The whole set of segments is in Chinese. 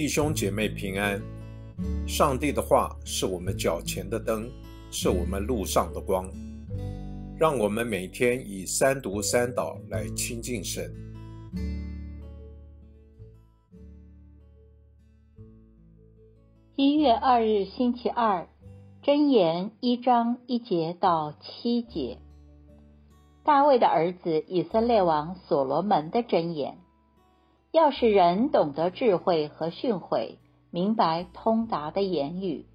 弟兄姐妹平安。上帝的话是我们脚前的灯，是我们路上的光。让我们每天以三读三祷来亲近神。一月二日星期二，箴言一章一节到七节。大卫的儿子以色列王所罗门的箴言。要使人懂得智慧和训诲，明白通达的言语，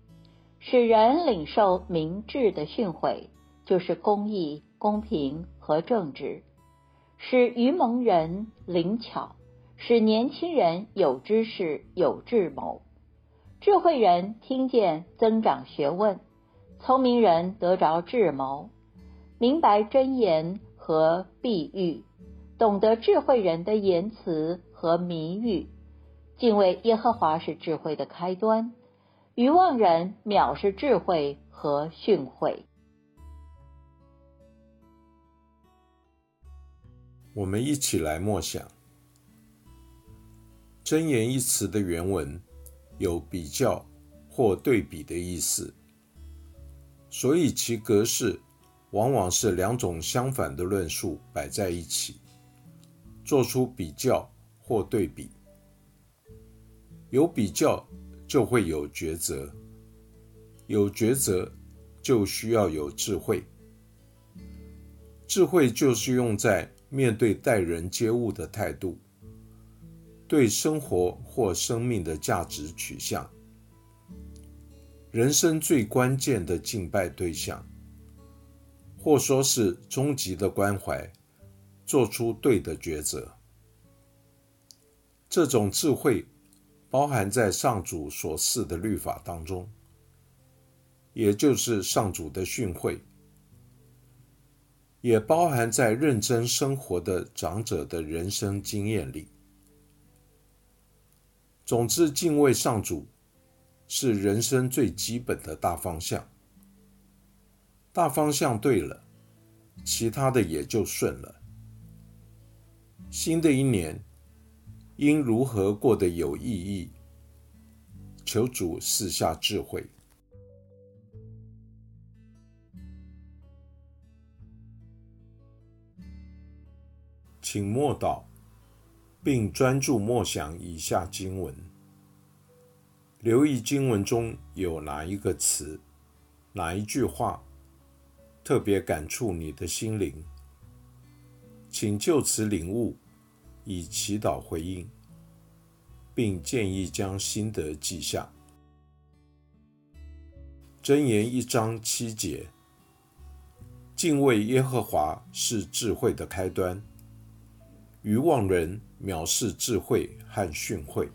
使人领受明智的训诲，就是公义、公平和正直；使愚蒙人灵巧，使年轻人有知识、有智谋；智慧人听见增长学问，聪明人得着智谋，明白真言和碧玉，懂得智慧人的言辞。和谜语，敬畏耶和华是智慧的开端。愚妄人藐视智慧和训诲。我们一起来默想“箴言”一词的原文有比较或对比的意思，所以其格式往往是两种相反的论述摆在一起，做出比较。或对比，有比较就会有抉择，有抉择就需要有智慧。智慧就是用在面对待人接物的态度，对生活或生命的价值取向，人生最关键的敬拜对象，或说是终极的关怀，做出对的抉择。这种智慧包含在上主所赐的律法当中，也就是上主的训诲，也包含在认真生活的长者的人生经验里。总之，敬畏上主是人生最基本的大方向。大方向对了，其他的也就顺了。新的一年。应如何过得有意义？求主赐下智慧，请默祷，并专注默想以下经文，留意经文中有哪一个词、哪一句话特别感触你的心灵，请就此领悟。以祈祷回应，并建议将心得记下。箴言一章七节：敬畏耶和华是智慧的开端，愚妄人藐视智慧和训诲。